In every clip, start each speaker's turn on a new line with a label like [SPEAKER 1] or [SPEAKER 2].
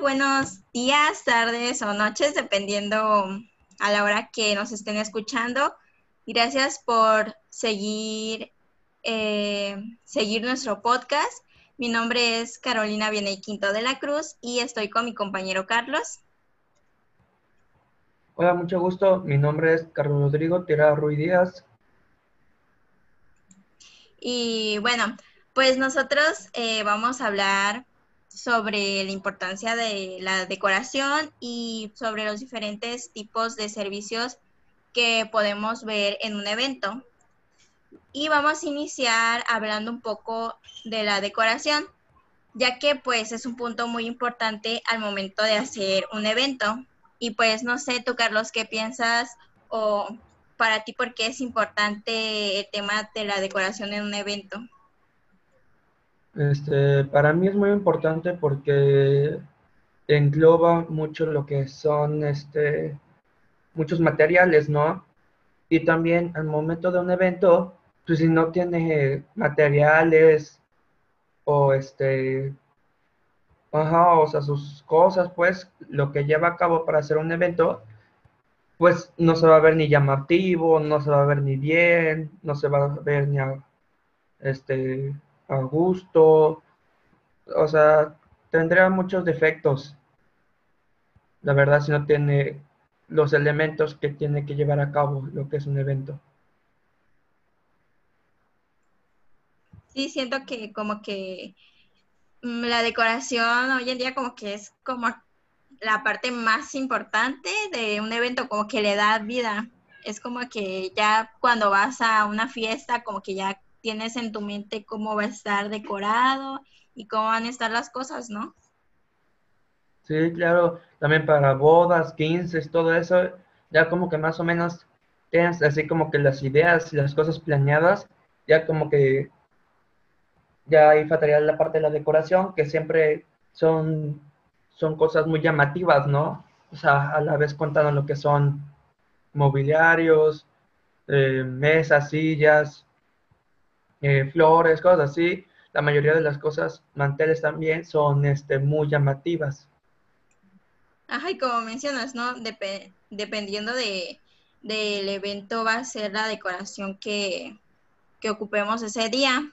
[SPEAKER 1] buenos días, tardes o noches, dependiendo a la hora que nos estén escuchando. Gracias por seguir, eh, seguir nuestro podcast. Mi nombre es Carolina Viene Quinto de la Cruz y estoy con mi compañero Carlos.
[SPEAKER 2] Hola, mucho gusto. Mi nombre es Carlos Rodrigo Tira Ruiz Díaz.
[SPEAKER 1] Y bueno, pues nosotros eh, vamos a hablar sobre la importancia de la decoración y sobre los diferentes tipos de servicios que podemos ver en un evento. Y vamos a iniciar hablando un poco de la decoración, ya que pues es un punto muy importante al momento de hacer un evento. Y pues no sé tú, Carlos, ¿qué piensas o para ti por qué es importante el tema de la decoración en un evento?
[SPEAKER 2] Este, para mí es muy importante porque engloba mucho lo que son este, muchos materiales, ¿no? Y también al momento de un evento, pues si no tiene materiales o este, ajá, o sea, sus cosas, pues lo que lleva a cabo para hacer un evento, pues no se va a ver ni llamativo, no se va a ver ni bien, no se va a ver ni este, a gusto, o sea, tendría muchos defectos. La verdad, si no tiene los elementos que tiene que llevar a cabo lo que es un evento.
[SPEAKER 1] Sí, siento que como que mm, la decoración hoy en día como que es como la parte más importante de un evento, como que le da vida. Es como que ya cuando vas a una fiesta, como que ya tienes en tu mente cómo va a estar decorado y cómo van a estar las cosas, ¿no?
[SPEAKER 2] Sí, claro, también para bodas, 15, todo eso, ya como que más o menos tienes así como que las ideas y las cosas planeadas, ya como que ya ahí faltaría la parte de la decoración, que siempre son, son cosas muy llamativas, ¿no? O sea, a la vez contando lo que son mobiliarios, eh, mesas, sillas, eh, flores, cosas así. La mayoría de las cosas, manteles también, son este, muy llamativas.
[SPEAKER 1] Ajá, y como mencionas, ¿no? dependiendo de, del evento va a ser la decoración que, que ocupemos ese día.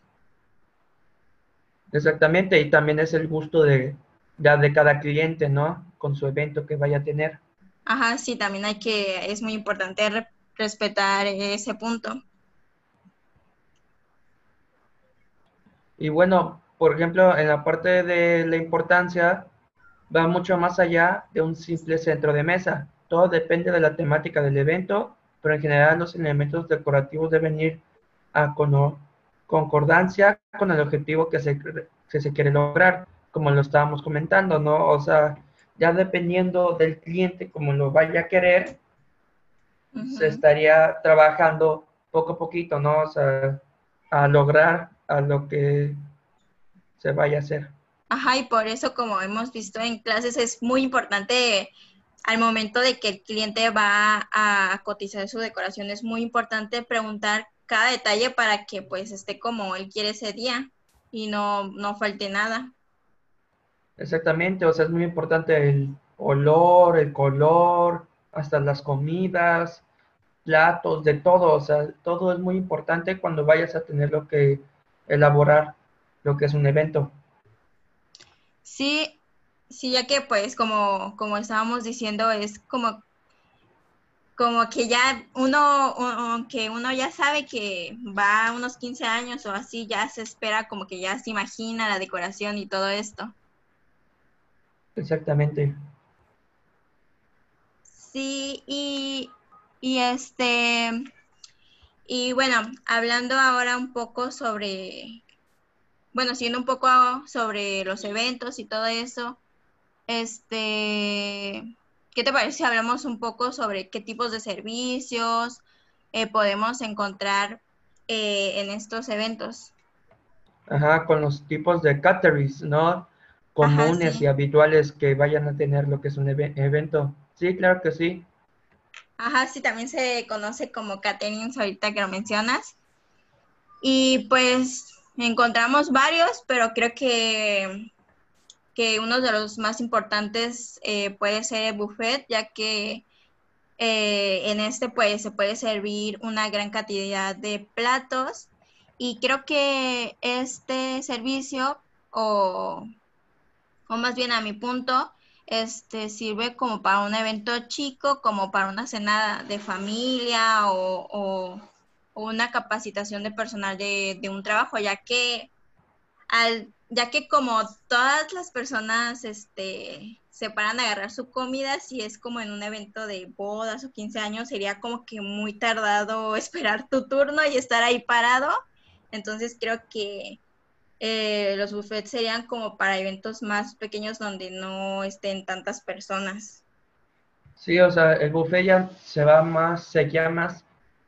[SPEAKER 2] Exactamente, y también es el gusto de, ya de cada cliente, ¿no? Con su evento que vaya a tener.
[SPEAKER 1] Ajá, sí, también hay que, es muy importante respetar ese punto.
[SPEAKER 2] Y bueno, por ejemplo, en la parte de la importancia, va mucho más allá de un simple centro de mesa. Todo depende de la temática del evento, pero en general los elementos decorativos deben ir a concordancia con el objetivo que se, se quiere lograr, como lo estábamos comentando, ¿no? O sea, ya dependiendo del cliente, como lo vaya a querer, se estaría trabajando poco a poquito, ¿no? O sea, a lograr a lo que se vaya a hacer.
[SPEAKER 1] Ajá, y por eso, como hemos visto en clases, es muy importante al momento de que el cliente va a cotizar su decoración, es muy importante preguntar cada detalle para que pues esté como él quiere ese día y no, no falte nada.
[SPEAKER 2] Exactamente, o sea, es muy importante el olor, el color, hasta las comidas, platos, de todo, o sea, todo es muy importante cuando vayas a tener lo que elaborar lo que es un evento.
[SPEAKER 1] Sí, sí, ya que pues como, como estábamos diciendo, es como, como que ya uno, aunque uno ya sabe que va a unos 15 años o así, ya se espera como que ya se imagina la decoración y todo esto.
[SPEAKER 2] Exactamente.
[SPEAKER 1] Sí, y, y este, y bueno, hablando ahora un poco sobre, bueno, siendo un poco sobre los eventos y todo eso, este, ¿qué te parece si hablamos un poco sobre qué tipos de servicios eh, podemos encontrar eh, en estos eventos?
[SPEAKER 2] Ajá, con los tipos de caterings, ¿no? Comunes y habituales que vayan a tener lo que es un evento. Sí, claro que sí.
[SPEAKER 1] Ajá, sí, también se conoce como caterings ahorita que lo mencionas. Y pues encontramos varios, pero creo que, que uno de los más importantes eh, puede ser el buffet, ya que eh, en este pues se puede servir una gran cantidad de platos y creo que este servicio o, o más bien a mi punto este sirve como para un evento chico, como para una cena de familia o, una capacitación de personal de, de, un trabajo, ya que al, ya que como todas las personas este se paran a agarrar su comida, si es como en un evento de bodas o 15 años, sería como que muy tardado esperar tu turno y estar ahí parado. Entonces creo que eh, los buffets serían como para eventos más pequeños donde no estén tantas personas.
[SPEAKER 2] Sí, o sea, el buffet ya se va más, se guía más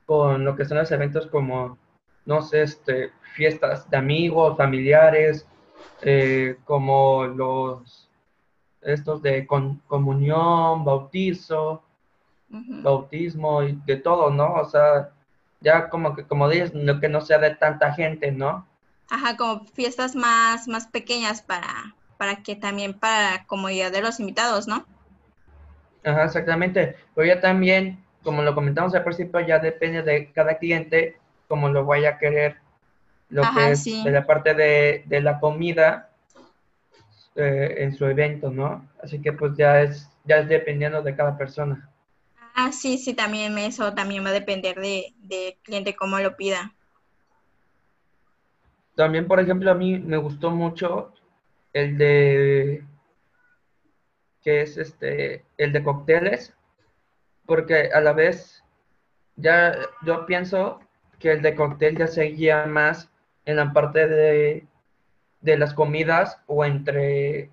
[SPEAKER 2] con lo que son los eventos como, no sé, este, fiestas de amigos, familiares, eh, como los estos de comunión, bautizo, bautismo y de todo, ¿no? O sea, ya como que, como dices, no, que no sea de tanta gente, ¿no?
[SPEAKER 1] Ajá, como fiestas más, más pequeñas para, para que también para comodidad de los invitados, ¿no?
[SPEAKER 2] Ajá, exactamente. Pero ya también, como lo comentamos al principio, ya depende de cada cliente como lo vaya a querer. Lo que es de la parte de, de la comida, eh, en su evento, ¿no? Así que pues ya es, ya es dependiendo de cada persona.
[SPEAKER 1] Ah, sí, sí, también eso también va a depender de, de cliente cómo lo pida.
[SPEAKER 2] También, por ejemplo, a mí me gustó mucho el de que es este el de cócteles, porque a la vez ya yo pienso que el de cóctel ya seguía más en la parte de de las comidas o entre,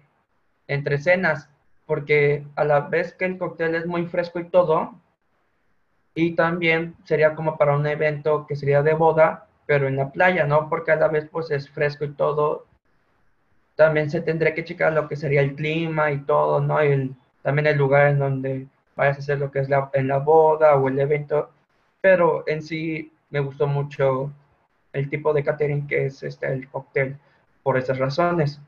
[SPEAKER 2] entre cenas, porque a la vez que el cóctel es muy fresco y todo, y también sería como para un evento que sería de boda, pero en la playa, ¿no? Porque a la vez pues es fresco y todo. También se tendría que checar lo que sería el clima y todo, ¿no? El, también el lugar en donde vayas a hacer lo que es la, en la boda o el evento. Pero en sí me gustó mucho el tipo de catering que es este, el cóctel por esas razones.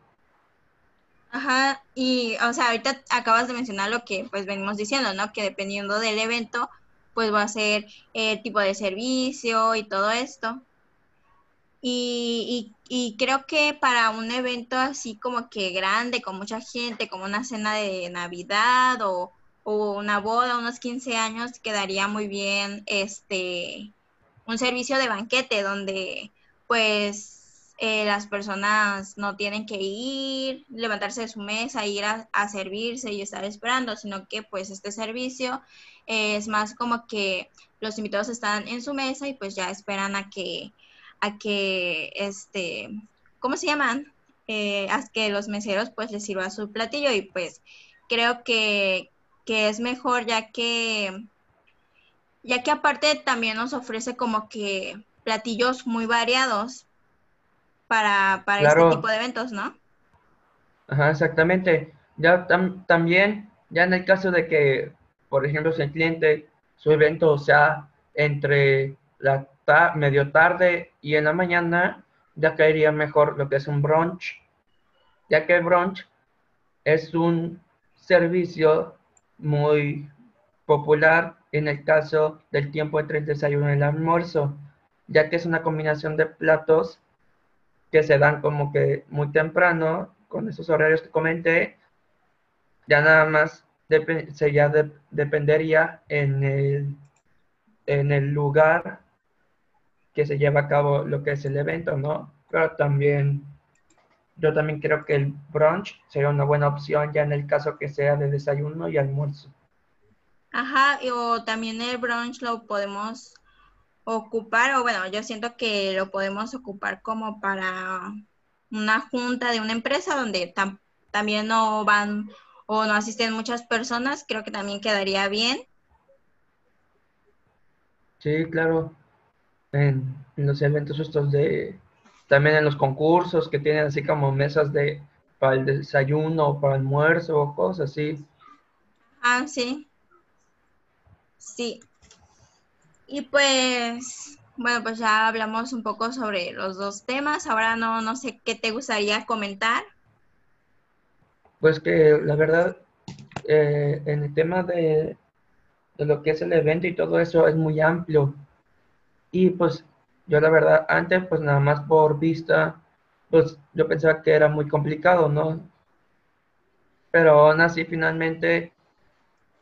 [SPEAKER 1] Ajá, y o sea, ahorita acabas de mencionar lo que pues venimos diciendo, ¿no? Que dependiendo del evento, pues va a ser el tipo de servicio y todo esto. Y, y, creo que para un evento así como que grande, con mucha gente, como una cena de Navidad o, o una boda, unos 15 años, quedaría muy bien este un servicio de banquete donde pues eh, las personas no tienen que ir, levantarse de su mesa, ir a, servirse y estar esperando, sino que pues este servicio es más como que los invitados están en su mesa y pues ya esperan a que, a que, este, ¿cómo se llaman? Eh, a que los meseros pues les sirva su platillo y pues creo que, que es mejor ya que, ya que aparte también nos ofrece como que platillos muy variados para, para este tipo de eventos, ¿no?
[SPEAKER 2] Ajá, exactamente. Ya también, ya en el caso de que, por ejemplo, si el cliente, su evento sea entre la medio tarde y en la mañana, ya caería mejor lo que es un brunch, ya que el brunch es un servicio muy popular en el caso del tiempo entre el desayuno y el almuerzo, ya que es una combinación de platos que se dan como que muy temprano, con esos horarios que comenté, ya nada más se ya dependería en el, en el lugar que se lleva a cabo lo que es el evento, ¿no? Pero también, yo también creo que el brunch sería una buena opción ya en el caso que sea de desayuno y almuerzo.
[SPEAKER 1] Ajá, o también el brunch lo podemos ocupar, o bueno, yo siento que lo podemos ocupar como para una junta de una empresa donde también no van o no asisten muchas personas, creo que también quedaría bien.
[SPEAKER 2] Sí, claro. En, los eventos estos de, también en los concursos que tienen así como mesas de para el desayuno, para el almuerzo o cosas así.
[SPEAKER 1] Ah, sí. Sí, y pues, bueno, pues ya hablamos un poco sobre los dos temas. Ahora no, no sé qué te gustaría comentar.
[SPEAKER 2] Pues que la verdad, eh, en el tema de, de lo que es el evento y todo eso es muy amplio. Y pues yo la verdad, antes pues nada más por vista, pues yo pensaba que era muy complicado, ¿no? Pero aún así finalmente,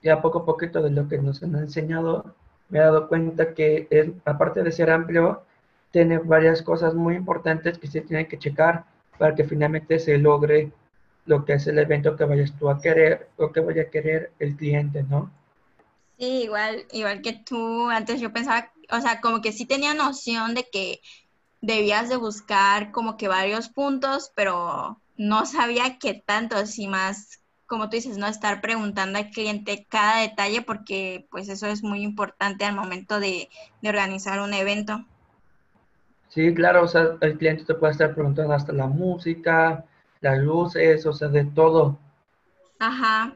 [SPEAKER 2] ya poco a poquito de lo que nos han enseñado, me he dado cuenta que aparte de ser amplio, tiene varias cosas muy importantes que se tienen que checar para que finalmente se logre lo que es el evento que vayas tú a querer o que vaya a querer el cliente, ¿no?
[SPEAKER 1] Sí, igual, igual que tú, antes yo pensaba, o sea, como que sí tenía noción de que debías de buscar como que varios puntos, pero no sabía qué tanto, así más, como tú dices, no estar preguntando al cliente cada detalle porque pues eso es muy importante al momento de, de organizar un evento.
[SPEAKER 2] Sí, claro, o sea, el cliente te puede estar preguntando hasta la música, las luces, o sea, de todo.
[SPEAKER 1] Ajá.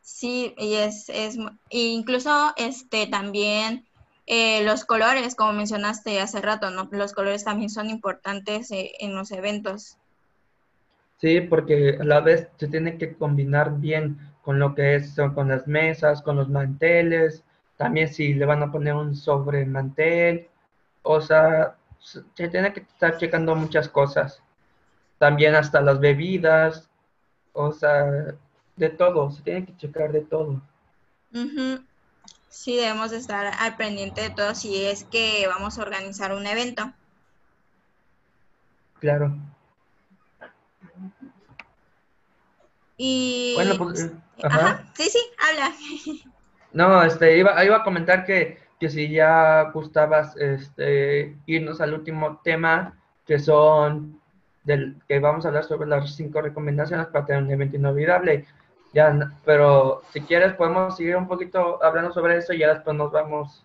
[SPEAKER 1] Sí, y es, es incluso este también eh, los colores, como mencionaste hace rato, ¿no? Los colores también son importantes eh, en los eventos.
[SPEAKER 2] Sí, porque a la vez se tiene que combinar bien con lo que es con las mesas, con los manteles, también si le van a poner un sobre mantel, o sea, se tiene que estar checando muchas cosas. También hasta las bebidas, o sea, de todo, se tiene que checar de todo.
[SPEAKER 1] Sí, debemos estar al pendiente de todo si es que vamos a organizar un evento.
[SPEAKER 2] Claro.
[SPEAKER 1] Y...
[SPEAKER 2] Bueno, pues,
[SPEAKER 1] eh, ajá. Sí, sí, habla.
[SPEAKER 2] No, este, iba, iba a comentar que que si ya gustabas este, irnos al último tema, que son del que vamos a hablar sobre las cinco recomendaciones para tener un evento inolvidable. Ya, pero si quieres podemos seguir un poquito hablando sobre eso y ya después nos vamos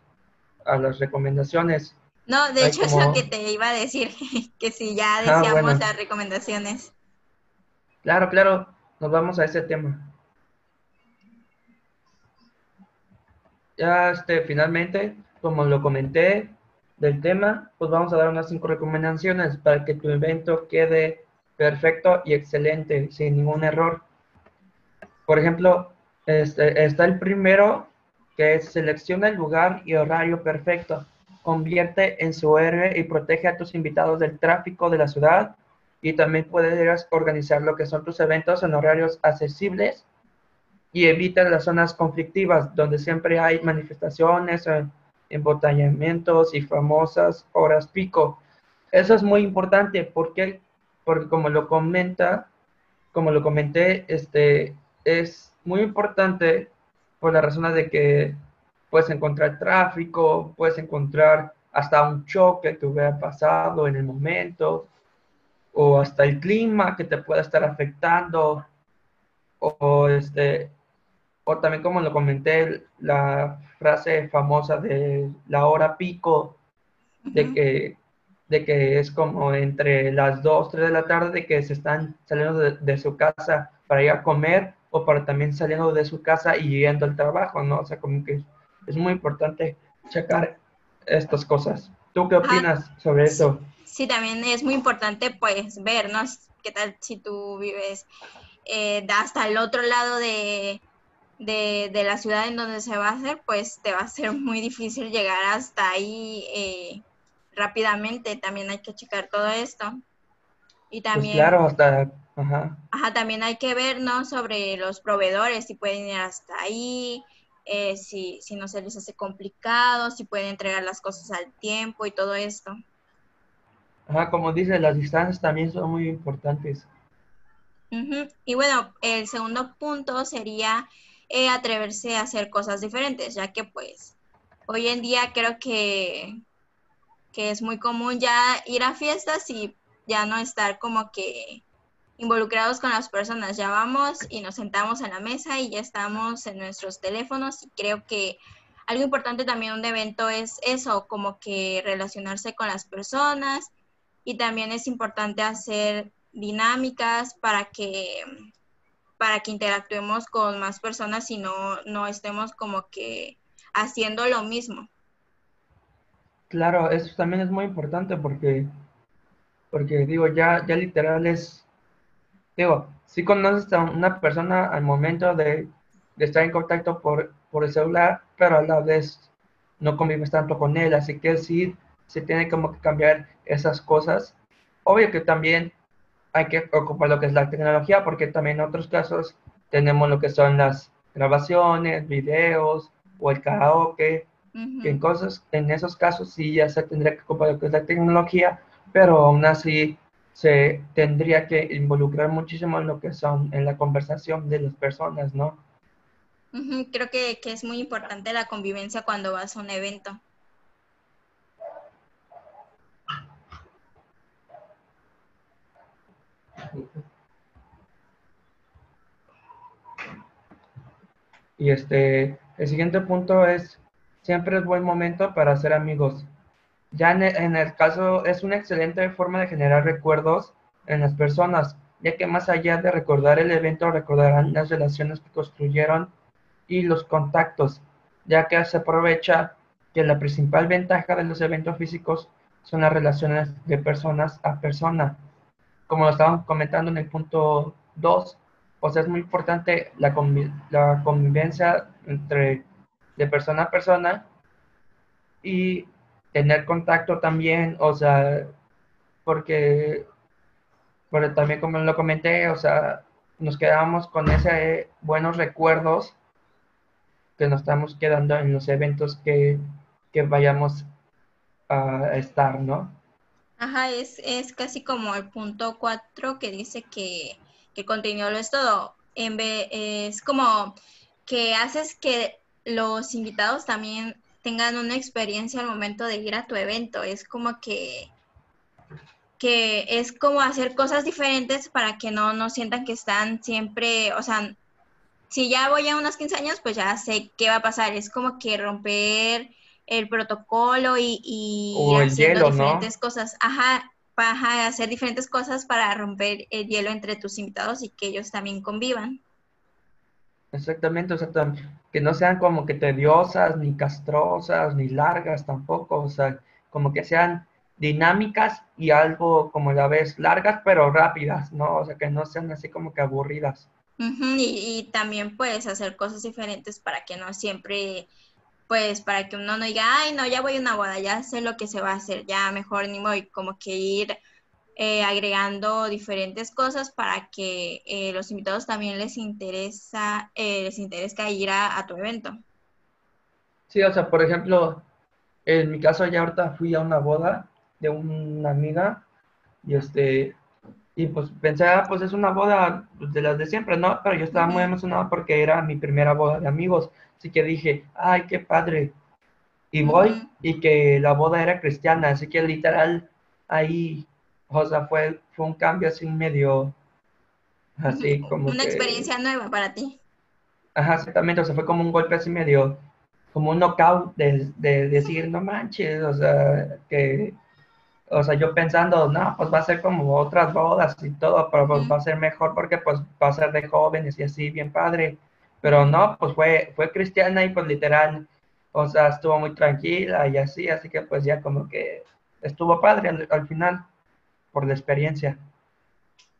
[SPEAKER 2] a las recomendaciones.
[SPEAKER 1] No, de hecho es lo que te iba a decir, que si ya ah, decíamos las recomendaciones.
[SPEAKER 2] Claro, claro, nos vamos a ese tema. ya este, finalmente, como lo comenté del tema, pues vamos a dar unas cinco recomendaciones para que tu evento quede perfecto y excelente, sin ningún error. Por ejemplo, este, está el primero, que es selecciona el lugar y horario perfecto. Convierte en su héroe y protege a tus invitados del tráfico de la ciudad. Y también puedes organizar lo que son tus eventos en horarios accesibles y evita las zonas conflictivas donde siempre hay manifestaciones, eh, embotellamientos y famosas horas pico. Eso es muy importante porque, porque como lo comenta, como lo comenté, este, es muy importante por la razón de que puedes encontrar tráfico, puedes encontrar hasta un choque que hubiera pasado en el momento, o hasta el clima que te pueda estar afectando, o este, o también como lo comenté, la frase famosa de la hora pico, de, que, de que es como entre las 2, 3 de la tarde, de que se están saliendo de, su casa para ir a comer o para también saliendo de su casa y yendo al trabajo, ¿no? O sea, como que es muy importante checar estas cosas. ¿Tú qué opinas sobre eso?
[SPEAKER 1] Sí, también es muy importante pues ver, ¿no? ¿Qué tal si tú vives eh, hasta el otro lado de, de, de, la ciudad en donde se va a hacer, pues te va a ser muy difícil llegar hasta ahí eh, rápidamente. También hay que checar todo esto. Y pues también...
[SPEAKER 2] claro, hasta... Ajá.
[SPEAKER 1] Ajá, también hay que ver, ¿no? Sobre los proveedores, si pueden ir hasta ahí, eh, si, si no se les hace complicado, si pueden entregar las cosas al tiempo y todo esto.
[SPEAKER 2] Ajá, como dice, las distancias también son muy importantes.
[SPEAKER 1] Y bueno, el segundo punto sería eh, atreverse a hacer cosas diferentes, ya que pues hoy en día creo que, que es muy común ya ir a fiestas y ya no estar como que involucrados con las personas. Ya vamos y nos sentamos en la mesa y ya estamos en nuestros teléfonos y creo que algo importante también un evento es eso, como que relacionarse con las personas y también es importante hacer dinámicas para que para que interactuemos con más personas y no, no estemos como que haciendo lo mismo.
[SPEAKER 2] Claro, eso también es muy importante porque, porque digo, ya, ya literal es, digo, sí conoces a una persona al momento de, estar en contacto por, por el celular, pero a la vez no convives tanto con él, así que sí se tiene como que cambiar esas cosas. Obvio que también hay que ocupar lo que es la tecnología, porque también en otros casos tenemos lo que son las grabaciones, videos o el karaoke, que en, cosas, en esos casos sí ya se tendría que ocupar lo que es la tecnología, pero aún así se tendría que involucrar muchísimo en lo que son en la conversación de las personas, ¿no?
[SPEAKER 1] Creo que, que es muy importante la convivencia cuando vas a un evento.
[SPEAKER 2] Y este, el siguiente punto es, siempre es buen momento para hacer amigos. Ya en el, caso, es una excelente forma de generar recuerdos en las personas, ya que más allá de recordar el evento, recordarán las relaciones que construyeron y los contactos, ya que se aprovecha que la principal ventaja de los eventos físicos son las relaciones de personas a persona. Como lo estábamos comentando en el punto 2, o sea, es muy importante la, la convivencia entre de persona a persona y tener contacto también, o sea, porque, porque también como lo comenté, o sea, nos quedamos con ese buenos recuerdos que nos estamos quedando en los eventos que, que vayamos a estar, ¿no?
[SPEAKER 1] Ajá, es, es casi como el punto 4 que dice que que contenido lo es todo. En vez, es como que haces que los invitados también tengan una experiencia al momento de ir a tu evento. Es como que, que es como hacer cosas diferentes para que no, no sientan que están siempre, o sea, si ya voy a unos 15 años, pues ya sé qué va a pasar. Es como que romper el protocolo y, y haciendo diferentes cosas. Ajá, para hacer diferentes cosas para romper el hielo entre tus invitados y que ellos también convivan.
[SPEAKER 2] Exactamente, o sea, que no sean como que tediosas, ni castrosas, ni largas tampoco, o sea, como que sean dinámicas y algo como la vez largas pero rápidas, ¿no? O sea, que no sean así como que aburridas.
[SPEAKER 1] y, y, también puedes hacer cosas diferentes para que no siempre pues para que uno no diga, ay, no, ya voy a una boda, ya sé lo que se va a hacer, ya mejor ni voy, como que ir eh, agregando diferentes cosas para que eh, los invitados también les interesa, eh, les interesa ir a, tu evento.
[SPEAKER 2] Sí, o sea, por ejemplo, en mi caso ya ahorita fui a una boda de una amiga y este, y pues pensé, ah, pues es una boda de las de siempre, ¿no? Pero yo estaba muy emocionado porque era mi primera boda de amigos. Así que dije, ay, qué padre. Y voy y que la boda era cristiana, así que literal ahí, o sea, fue, fue un cambio así medio, así como...
[SPEAKER 1] Una experiencia nueva para ti.
[SPEAKER 2] Ajá, exactamente, o sea, fue como un golpe así medio, como un knockout de, de decir, no manches, o sea, que, o sea, yo pensando, no, pues va a ser como otras bodas y todo, pero pues va a ser mejor porque pues va a ser de jóvenes y así, bien padre. Pero no, pues fue, fue cristiana y pues literal, o sea, estuvo muy tranquila y así, así que pues ya como que estuvo padre al, final por la experiencia.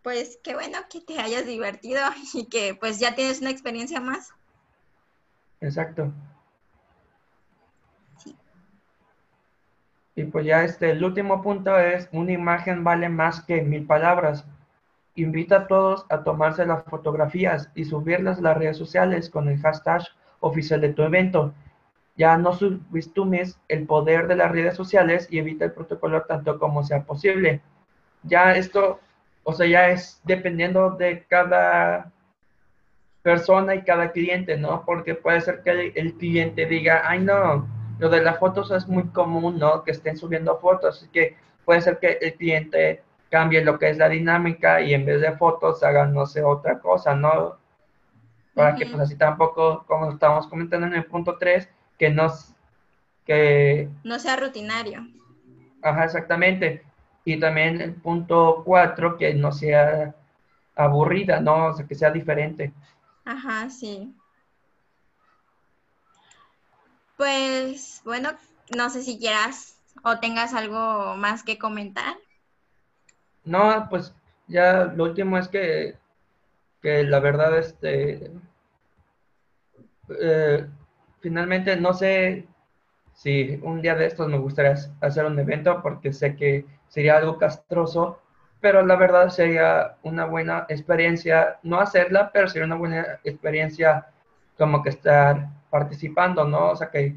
[SPEAKER 1] Pues qué bueno que te hayas divertido y que pues ya tienes una experiencia más.
[SPEAKER 2] Exacto. Sí. Y pues ya este, el último punto es, una imagen vale más que mil palabras. Invita a todos a tomarse las fotografías y subirlas a las redes sociales con el hashtag oficial de tu evento. Ya no subestimes el poder de las redes sociales y evita el protocolo tanto como sea posible. Ya esto, o sea, ya es dependiendo de cada persona y cada cliente, ¿no? Porque puede ser que el, cliente diga, ay no, lo de las fotos es muy común, ¿no? Que estén subiendo fotos, así que puede ser que el cliente cambien lo que es la dinámica y en vez de fotos hagan, no sé, otra cosa, ¿no? Para que pues así tampoco, como estábamos comentando en el punto 3, que no, que...
[SPEAKER 1] No sea rutinario.
[SPEAKER 2] Ajá, exactamente. Y también el punto 4, que no sea aburrida, ¿no? O sea, que sea diferente.
[SPEAKER 1] Ajá, sí. Pues bueno, no sé si quieras o tengas algo más que comentar.
[SPEAKER 2] No, pues ya lo último es que que la verdad, este, eh, finalmente no sé si un día de estos me gustaría hacer un evento porque sé que sería algo castroso, pero la verdad sería una buena experiencia, no hacerla, pero sería una buena experiencia como que estar participando, ¿no? O sea, que,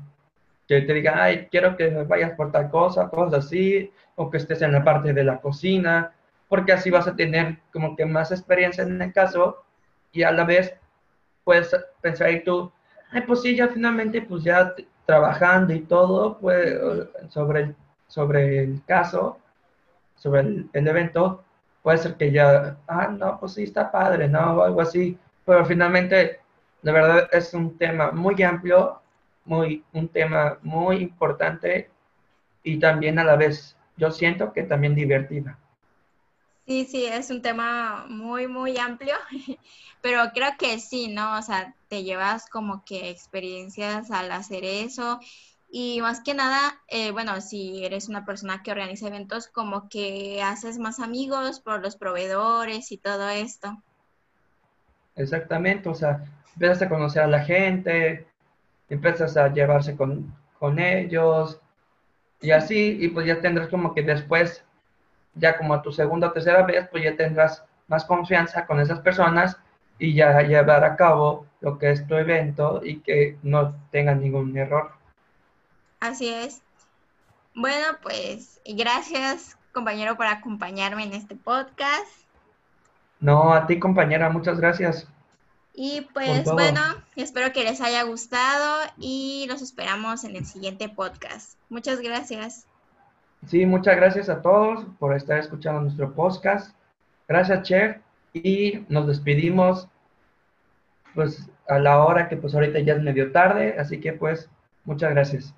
[SPEAKER 2] que te digan, ay, quiero que vayas por tal cosa, cosas así, o que estés en la parte de la cocina, porque así vas a tener como que más experiencia en el caso y a la vez puedes pensar y tú, ay, pues sí, ya finalmente, pues ya trabajando y todo, pues sobre sobre el caso, sobre el, evento, puede ser que ya, ah, no, pues sí, está padre, ¿no? O algo así, pero finalmente, la verdad es un tema muy amplio, muy, un tema muy importante y también a la vez, yo siento que también divertida.
[SPEAKER 1] Sí, sí, es un tema muy, muy amplio, pero creo que sí, ¿no? O sea, te llevas como que experiencias al hacer eso y más que nada, eh, bueno, si eres una persona que organiza eventos, como que haces más amigos por los proveedores y todo esto.
[SPEAKER 2] Exactamente, o sea, empiezas a conocer a la gente, empiezas a llevarse con, con ellos y así, y pues ya tendrás como que después ya como a tu segunda o tercera vez, pues ya tendrás más confianza con esas personas y ya llevar a cabo lo que es tu evento y que no tenga ningún error.
[SPEAKER 1] Así es. Bueno, pues gracias compañero por acompañarme en este podcast.
[SPEAKER 2] No, a ti compañera, muchas gracias.
[SPEAKER 1] Y pues bueno, espero que les haya gustado y los esperamos en el siguiente podcast. Muchas gracias.
[SPEAKER 2] Sí, muchas gracias a todos por estar escuchando nuestro podcast. Gracias, Cher. Y nos despedimos pues a la hora que pues ahorita ya es medio tarde, así que pues muchas gracias.